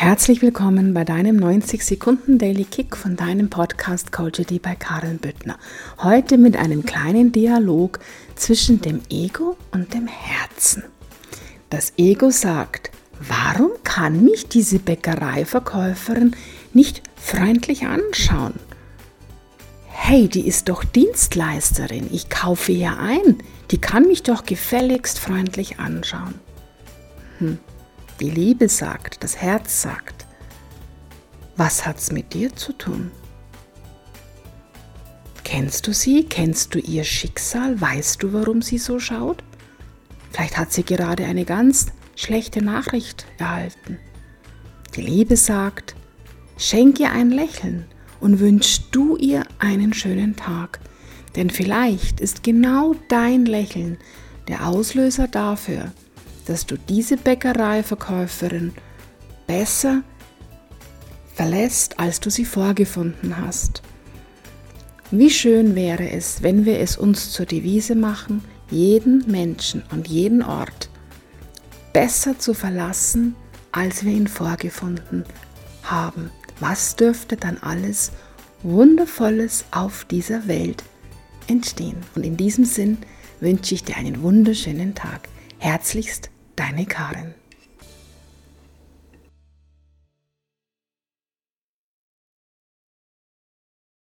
Herzlich willkommen bei deinem 90 Sekunden Daily Kick von deinem Podcast Coachity bei Karin Büttner. Heute mit einem kleinen Dialog zwischen dem Ego und dem Herzen. Das Ego sagt, warum kann mich diese Bäckereiverkäuferin nicht freundlich anschauen? Hey, die ist doch Dienstleisterin, ich kaufe ihr ein, die kann mich doch gefälligst freundlich anschauen. Hm. Die Liebe sagt, das Herz sagt, was hat's mit dir zu tun? Kennst du sie? Kennst du ihr Schicksal? Weißt du, warum sie so schaut? Vielleicht hat sie gerade eine ganz schlechte Nachricht erhalten. Die Liebe sagt, schenk ihr ein Lächeln und wünsch du ihr einen schönen Tag. Denn vielleicht ist genau dein Lächeln der Auslöser dafür, dass du diese Bäckereiverkäuferin besser verlässt, als du sie vorgefunden hast. Wie schön wäre es, wenn wir es uns zur Devise machen, jeden Menschen und jeden Ort besser zu verlassen, als wir ihn vorgefunden haben. Was dürfte dann alles Wundervolles auf dieser Welt entstehen? Und in diesem Sinn wünsche ich dir einen wunderschönen Tag. Herzlichst Deine Karin.